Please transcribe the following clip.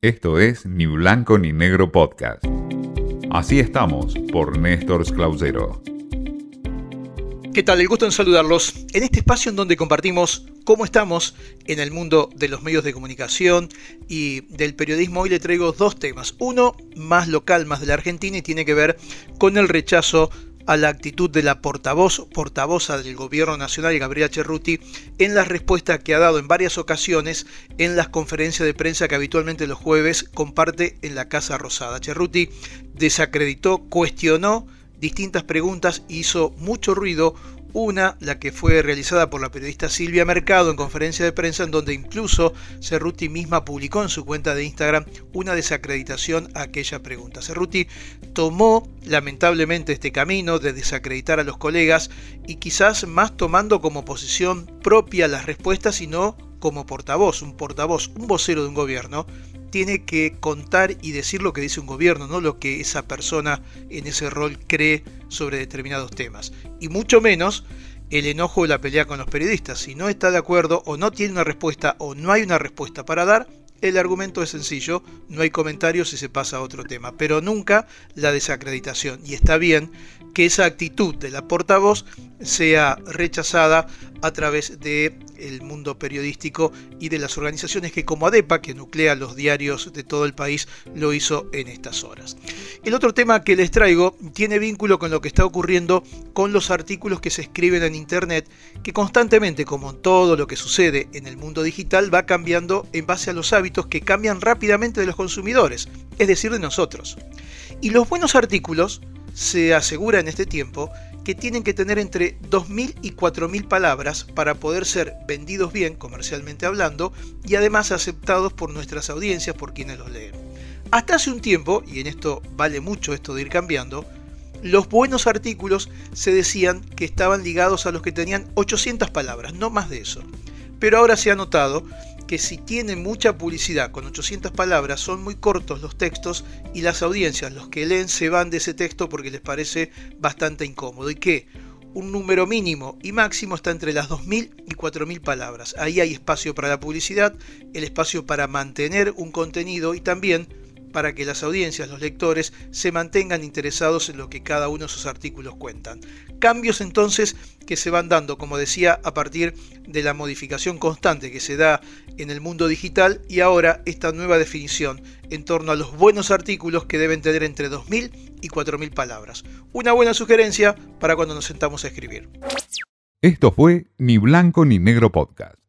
Esto es Ni Blanco ni Negro Podcast. Así estamos por Néstor Clausero. ¿Qué tal? El gusto en saludarlos en este espacio en donde compartimos cómo estamos en el mundo de los medios de comunicación y del periodismo. Hoy le traigo dos temas. Uno más local, más de la Argentina y tiene que ver con el rechazo a la actitud de la portavoz, portavoza del gobierno nacional, Gabriela Cerruti, en la respuesta que ha dado en varias ocasiones en las conferencias de prensa que habitualmente los jueves comparte en la Casa Rosada. Cerruti desacreditó, cuestionó distintas preguntas, hizo mucho ruido, una, la que fue realizada por la periodista Silvia Mercado en conferencia de prensa, en donde incluso Cerruti misma publicó en su cuenta de Instagram una desacreditación a aquella pregunta. Cerruti tomó lamentablemente este camino de desacreditar a los colegas y quizás más tomando como posición propia las respuestas y no como portavoz, un portavoz, un vocero de un gobierno, tiene que contar y decir lo que dice un gobierno, no lo que esa persona en ese rol cree sobre determinados temas. Y mucho menos el enojo de la pelea con los periodistas. Si no está de acuerdo o no tiene una respuesta o no hay una respuesta para dar, el argumento es sencillo, no hay comentarios y se pasa a otro tema, pero nunca la desacreditación. Y está bien que esa actitud de la portavoz sea rechazada a través de el mundo periodístico y de las organizaciones que como ADEPA, que nuclea los diarios de todo el país, lo hizo en estas horas. El otro tema que les traigo tiene vínculo con lo que está ocurriendo con los artículos que se escriben en Internet, que constantemente, como todo lo que sucede en el mundo digital, va cambiando en base a los hábitos que cambian rápidamente de los consumidores, es decir, de nosotros. Y los buenos artículos se asegura en este tiempo que tienen que tener entre 2.000 y 4.000 palabras para poder ser vendidos bien, comercialmente hablando, y además aceptados por nuestras audiencias, por quienes los leen. Hasta hace un tiempo, y en esto vale mucho esto de ir cambiando, los buenos artículos se decían que estaban ligados a los que tenían 800 palabras, no más de eso. Pero ahora se ha notado que si tiene mucha publicidad con 800 palabras son muy cortos los textos y las audiencias, los que leen, se van de ese texto porque les parece bastante incómodo y que un número mínimo y máximo está entre las 2.000 y 4.000 palabras. Ahí hay espacio para la publicidad, el espacio para mantener un contenido y también para que las audiencias, los lectores, se mantengan interesados en lo que cada uno de sus artículos cuentan. Cambios entonces que se van dando, como decía, a partir de la modificación constante que se da en el mundo digital y ahora esta nueva definición en torno a los buenos artículos que deben tener entre 2.000 y 4.000 palabras. Una buena sugerencia para cuando nos sentamos a escribir. Esto fue Ni Blanco ni Negro Podcast.